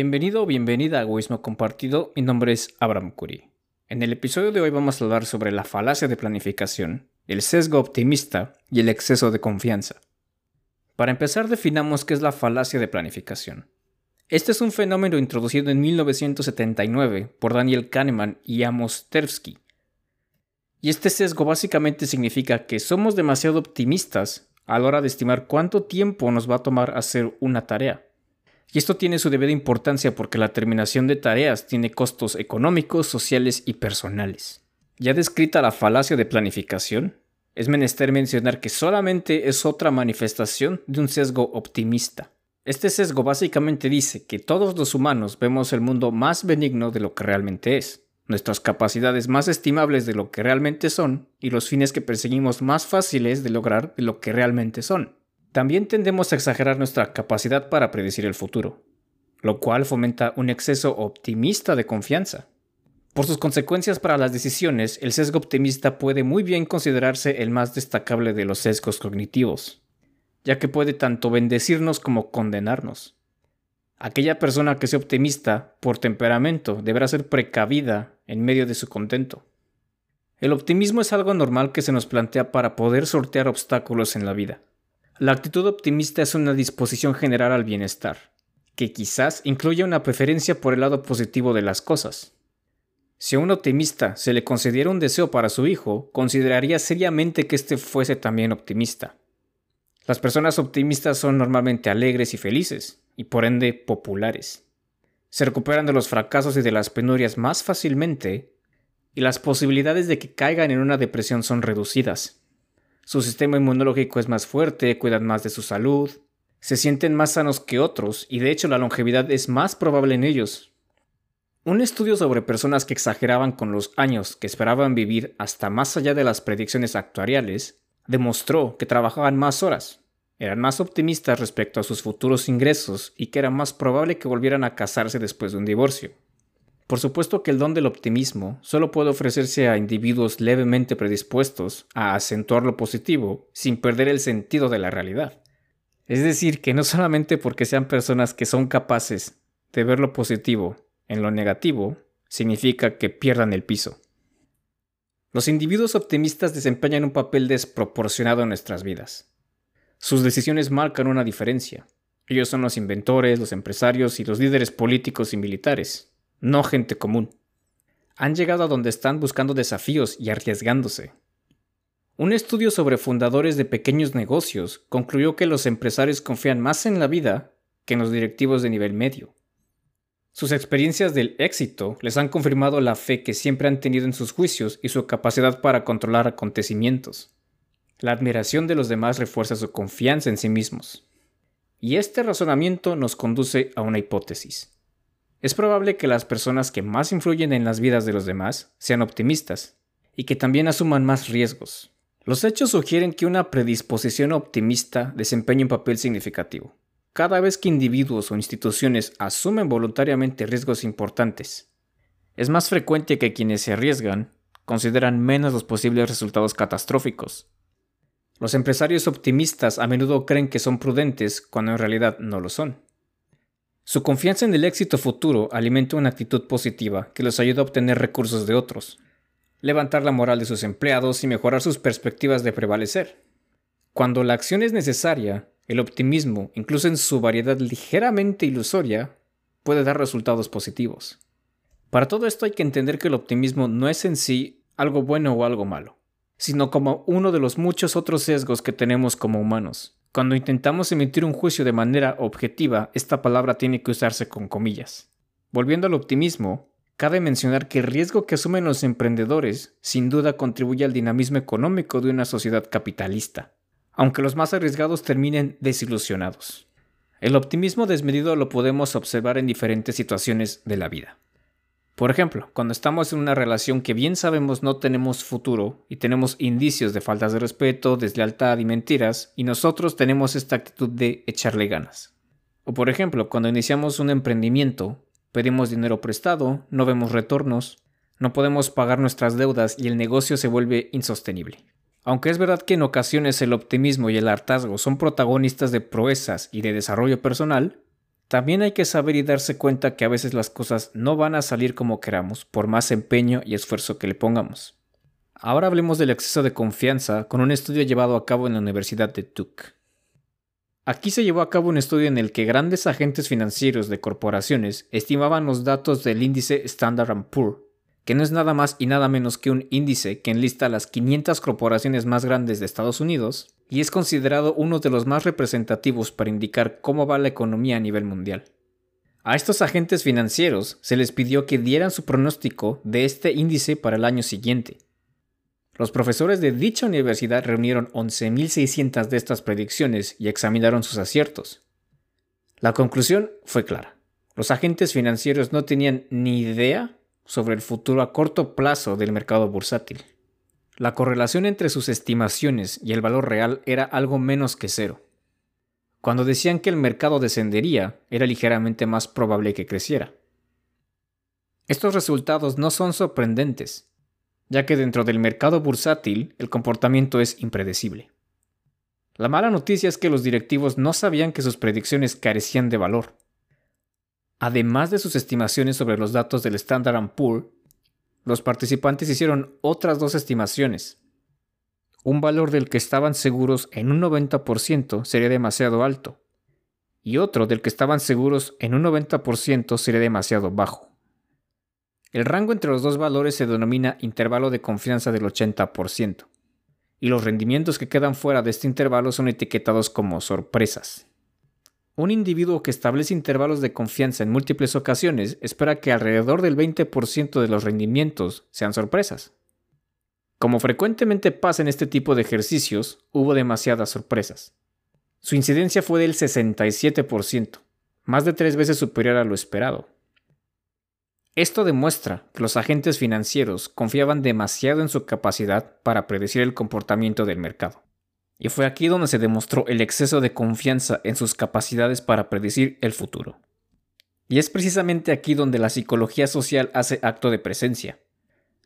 Bienvenido o bienvenida a Egoísmo Compartido, mi nombre es Abraham Curie. En el episodio de hoy vamos a hablar sobre la falacia de planificación, el sesgo optimista y el exceso de confianza. Para empezar definamos qué es la falacia de planificación. Este es un fenómeno introducido en 1979 por Daniel Kahneman y Amos Tversky. Y este sesgo básicamente significa que somos demasiado optimistas a la hora de estimar cuánto tiempo nos va a tomar hacer una tarea. Y esto tiene su debida importancia porque la terminación de tareas tiene costos económicos, sociales y personales. Ya descrita la falacia de planificación, es menester mencionar que solamente es otra manifestación de un sesgo optimista. Este sesgo básicamente dice que todos los humanos vemos el mundo más benigno de lo que realmente es, nuestras capacidades más estimables de lo que realmente son y los fines que perseguimos más fáciles de lograr de lo que realmente son. También tendemos a exagerar nuestra capacidad para predecir el futuro, lo cual fomenta un exceso optimista de confianza. Por sus consecuencias para las decisiones, el sesgo optimista puede muy bien considerarse el más destacable de los sesgos cognitivos, ya que puede tanto bendecirnos como condenarnos. Aquella persona que sea optimista por temperamento deberá ser precavida en medio de su contento. El optimismo es algo normal que se nos plantea para poder sortear obstáculos en la vida. La actitud optimista es una disposición general al bienestar, que quizás incluya una preferencia por el lado positivo de las cosas. Si a un optimista se le concediera un deseo para su hijo, consideraría seriamente que éste fuese también optimista. Las personas optimistas son normalmente alegres y felices, y por ende populares. Se recuperan de los fracasos y de las penurias más fácilmente, y las posibilidades de que caigan en una depresión son reducidas. Su sistema inmunológico es más fuerte, cuidan más de su salud, se sienten más sanos que otros y de hecho la longevidad es más probable en ellos. Un estudio sobre personas que exageraban con los años que esperaban vivir hasta más allá de las predicciones actuariales demostró que trabajaban más horas, eran más optimistas respecto a sus futuros ingresos y que era más probable que volvieran a casarse después de un divorcio. Por supuesto que el don del optimismo solo puede ofrecerse a individuos levemente predispuestos a acentuar lo positivo sin perder el sentido de la realidad. Es decir, que no solamente porque sean personas que son capaces de ver lo positivo en lo negativo, significa que pierdan el piso. Los individuos optimistas desempeñan un papel desproporcionado en nuestras vidas. Sus decisiones marcan una diferencia. Ellos son los inventores, los empresarios y los líderes políticos y militares no gente común. Han llegado a donde están buscando desafíos y arriesgándose. Un estudio sobre fundadores de pequeños negocios concluyó que los empresarios confían más en la vida que en los directivos de nivel medio. Sus experiencias del éxito les han confirmado la fe que siempre han tenido en sus juicios y su capacidad para controlar acontecimientos. La admiración de los demás refuerza su confianza en sí mismos. Y este razonamiento nos conduce a una hipótesis. Es probable que las personas que más influyen en las vidas de los demás sean optimistas y que también asuman más riesgos. Los hechos sugieren que una predisposición optimista desempeña un papel significativo. Cada vez que individuos o instituciones asumen voluntariamente riesgos importantes, es más frecuente que quienes se arriesgan consideran menos los posibles resultados catastróficos. Los empresarios optimistas a menudo creen que son prudentes cuando en realidad no lo son. Su confianza en el éxito futuro alimenta una actitud positiva que los ayuda a obtener recursos de otros, levantar la moral de sus empleados y mejorar sus perspectivas de prevalecer. Cuando la acción es necesaria, el optimismo, incluso en su variedad ligeramente ilusoria, puede dar resultados positivos. Para todo esto hay que entender que el optimismo no es en sí algo bueno o algo malo, sino como uno de los muchos otros sesgos que tenemos como humanos. Cuando intentamos emitir un juicio de manera objetiva, esta palabra tiene que usarse con comillas. Volviendo al optimismo, cabe mencionar que el riesgo que asumen los emprendedores sin duda contribuye al dinamismo económico de una sociedad capitalista, aunque los más arriesgados terminen desilusionados. El optimismo desmedido lo podemos observar en diferentes situaciones de la vida. Por ejemplo, cuando estamos en una relación que bien sabemos no tenemos futuro y tenemos indicios de faltas de respeto, deslealtad y mentiras, y nosotros tenemos esta actitud de echarle ganas. O por ejemplo, cuando iniciamos un emprendimiento, pedimos dinero prestado, no vemos retornos, no podemos pagar nuestras deudas y el negocio se vuelve insostenible. Aunque es verdad que en ocasiones el optimismo y el hartazgo son protagonistas de proezas y de desarrollo personal, También hay que saber y darse cuenta que a veces las cosas no van a salir como queramos por más empeño y esfuerzo que le pongamos. Ahora hablemos del exceso de confianza con un estudio llevado a cabo en la Universidad de Duke. Aquí se llevó a cabo un estudio en el que grandes agentes financieros de corporaciones estimaban los datos del índice Standard Poor's, que no es nada más y nada menos que un índice que enlista las 500 corporaciones más grandes de Estados Unidos y es considerado uno de los más representativos para indicar cómo va la economía a nivel mundial. A estos agentes financieros se les pidió que dieran su pronóstico de este índice para el año siguiente. Los profesores de dicha universidad reunieron 11.600 de estas predicciones y examinaron sus aciertos. La conclusión fue clara. Los agentes financieros no tenían ni idea sobre el futuro a corto plazo del mercado bursátil. La correlación entre sus estimaciones y el valor real era algo menos que cero. Cuando decían que el mercado descendería, era ligeramente más probable que creciera. Estos resultados no son sorprendentes, ya que dentro del mercado bursátil el comportamiento es impredecible. La mala noticia es que los directivos no sabían que sus predicciones carecían de valor. Además de sus estimaciones sobre los datos del Standard Poor's, los participantes hicieron otras dos estimaciones. Un valor del que estaban seguros en un 90% sería demasiado alto, y otro del que estaban seguros en un 90% sería demasiado bajo. El rango entre los dos valores se denomina intervalo de confianza del 80%, y los rendimientos que quedan fuera de este intervalo son etiquetados como sorpresas. Un individuo que establece intervalos de confianza en múltiples ocasiones espera que alrededor del 20% de los rendimientos sean sorpresas. Como frecuentemente pasa en este tipo de ejercicios, hubo demasiadas sorpresas. Su incidencia fue del 67%, más de tres veces superior a lo esperado. Esto demuestra que los agentes financieros confiaban demasiado en su capacidad para predecir el comportamiento del mercado. Y fue aquí donde se demostró el exceso de confianza en sus capacidades para predecir el futuro. Y es precisamente aquí donde la psicología social hace acto de presencia.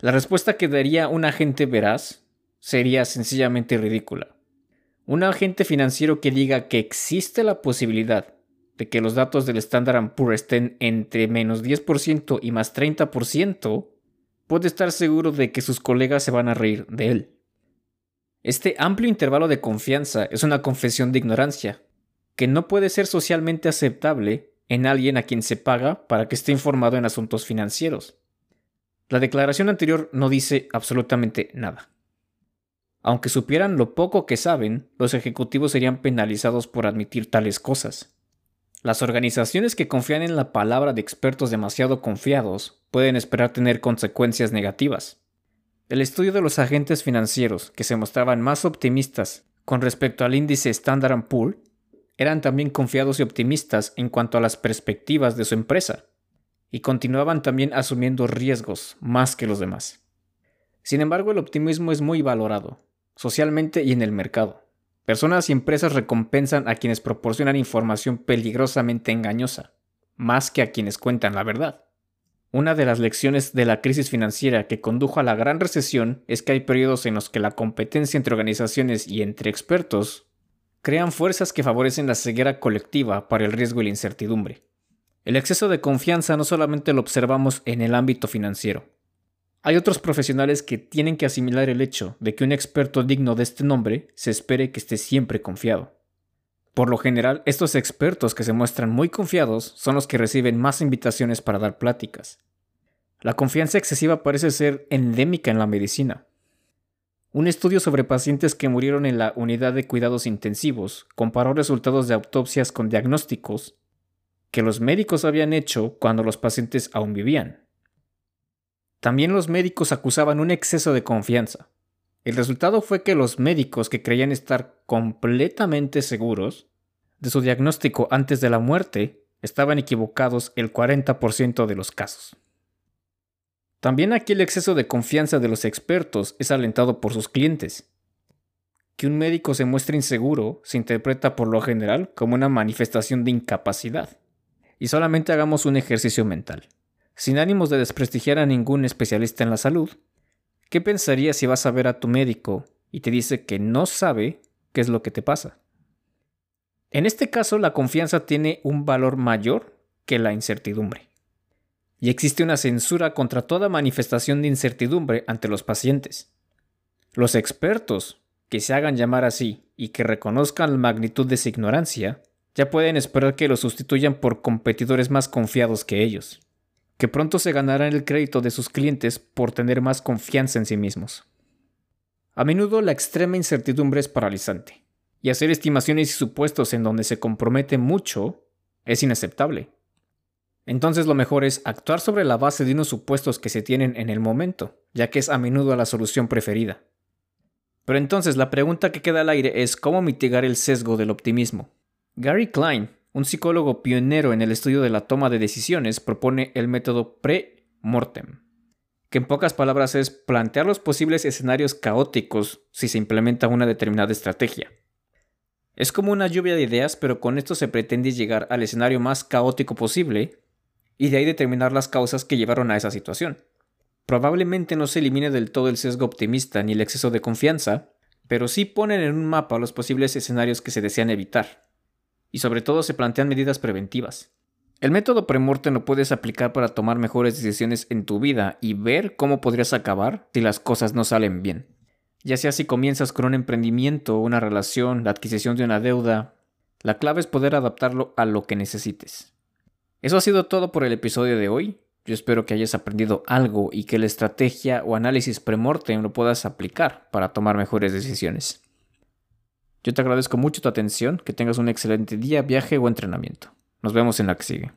La respuesta que daría un agente veraz sería sencillamente ridícula. Un agente financiero que diga que existe la posibilidad de que los datos del Standard Poor's estén entre menos 10% y más 30%, puede estar seguro de que sus colegas se van a reír de él. Este amplio intervalo de confianza es una confesión de ignorancia, que no puede ser socialmente aceptable en alguien a quien se paga para que esté informado en asuntos financieros. La declaración anterior no dice absolutamente nada. Aunque supieran lo poco que saben, los ejecutivos serían penalizados por admitir tales cosas. Las organizaciones que confían en la palabra de expertos demasiado confiados pueden esperar tener consecuencias negativas. El estudio de los agentes financieros, que se mostraban más optimistas con respecto al índice Standard Poor's, eran también confiados y optimistas en cuanto a las perspectivas de su empresa, y continuaban también asumiendo riesgos más que los demás. Sin embargo, el optimismo es muy valorado, socialmente y en el mercado. Personas y empresas recompensan a quienes proporcionan información peligrosamente engañosa, más que a quienes cuentan la verdad. Una de las lecciones de la crisis financiera que condujo a la gran recesión es que hay periodos en los que la competencia entre organizaciones y entre expertos crean fuerzas que favorecen la ceguera colectiva para el riesgo y la incertidumbre. El exceso de confianza no solamente lo observamos en el ámbito financiero. Hay otros profesionales que tienen que asimilar el hecho de que un experto digno de este nombre se espere que esté siempre confiado. Por lo general, estos expertos que se muestran muy confiados son los que reciben más invitaciones para dar pláticas. La confianza excesiva parece ser endémica en la medicina. Un estudio sobre pacientes que murieron en la unidad de cuidados intensivos comparó resultados de autopsias con diagnósticos que los médicos habían hecho cuando los pacientes aún vivían. También los médicos acusaban un exceso de confianza. El resultado fue que los médicos que creían estar completamente seguros de su diagnóstico antes de la muerte estaban equivocados el 40% de los casos. También aquí el exceso de confianza de los expertos es alentado por sus clientes. Que un médico se muestre inseguro se interpreta por lo general como una manifestación de incapacidad. Y solamente hagamos un ejercicio mental. Sin ánimos de desprestigiar a ningún especialista en la salud, ¿Qué pensarías si vas a ver a tu médico y te dice que no sabe qué es lo que te pasa? En este caso, la confianza tiene un valor mayor que la incertidumbre. Y existe una censura contra toda manifestación de incertidumbre ante los pacientes. Los expertos, que se hagan llamar así y que reconozcan la magnitud de su ignorancia, ya pueden esperar que los sustituyan por competidores más confiados que ellos, que pronto se ganarán el crédito de sus clientes por tener más confianza en sí mismos. A menudo la extrema incertidumbre es paralizante, y hacer estimaciones y supuestos en donde se compromete mucho es inaceptable. Entonces lo mejor es actuar sobre la base de unos supuestos que se tienen en el momento, ya que es a menudo la solución preferida. Pero entonces la pregunta que queda al aire es cómo mitigar el sesgo del optimismo. Gary Klein, un psicólogo pionero en el estudio de la toma de decisiones, propone el método pre-mortem, que en pocas palabras es plantear los posibles escenarios caóticos si se implementa una determinada estrategia. Es como una lluvia de ideas, pero con esto se pretende llegar al escenario más caótico posible y de ahí determinar las causas que llevaron a esa situación. Probablemente no se elimine del todo el sesgo optimista ni el exceso de confianza, pero sí ponen en un mapa los posibles escenarios que se desean evitar y sobre todo se plantean medidas preventivas. El método premorte lo puedes aplicar para tomar mejores decisiones en tu vida y ver cómo podrías acabar si las cosas no salen bien. Ya sea si comienzas con un emprendimiento, una relación, la adquisición de una deuda, la clave es poder adaptarlo a lo que necesites. Eso ha sido todo por el episodio de hoy. Yo espero que hayas aprendido algo y que la estrategia o análisis premortem lo puedas aplicar para tomar mejores decisiones. Yo te agradezco mucho tu atención, que tengas un excelente día, viaje o entrenamiento. Nos vemos en la que sigue.